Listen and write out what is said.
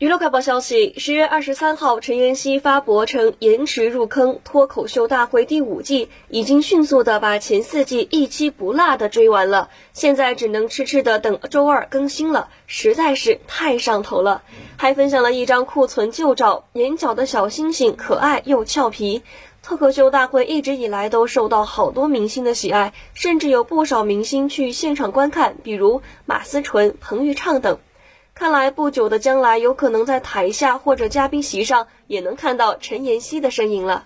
娱乐快报消息：十月二十三号，陈妍希发博称延迟入坑脱口秀大会第五季，已经迅速的把前四季一期不落的追完了，现在只能痴痴的等周二更新了，实在是太上头了。还分享了一张库存旧照，眼角的小星星可爱又俏皮。脱口秀大会一直以来都受到好多明星的喜爱，甚至有不少明星去现场观看，比如马思纯、彭昱畅等。看来不久的将来，有可能在台下或者嘉宾席上也能看到陈妍希的身影了。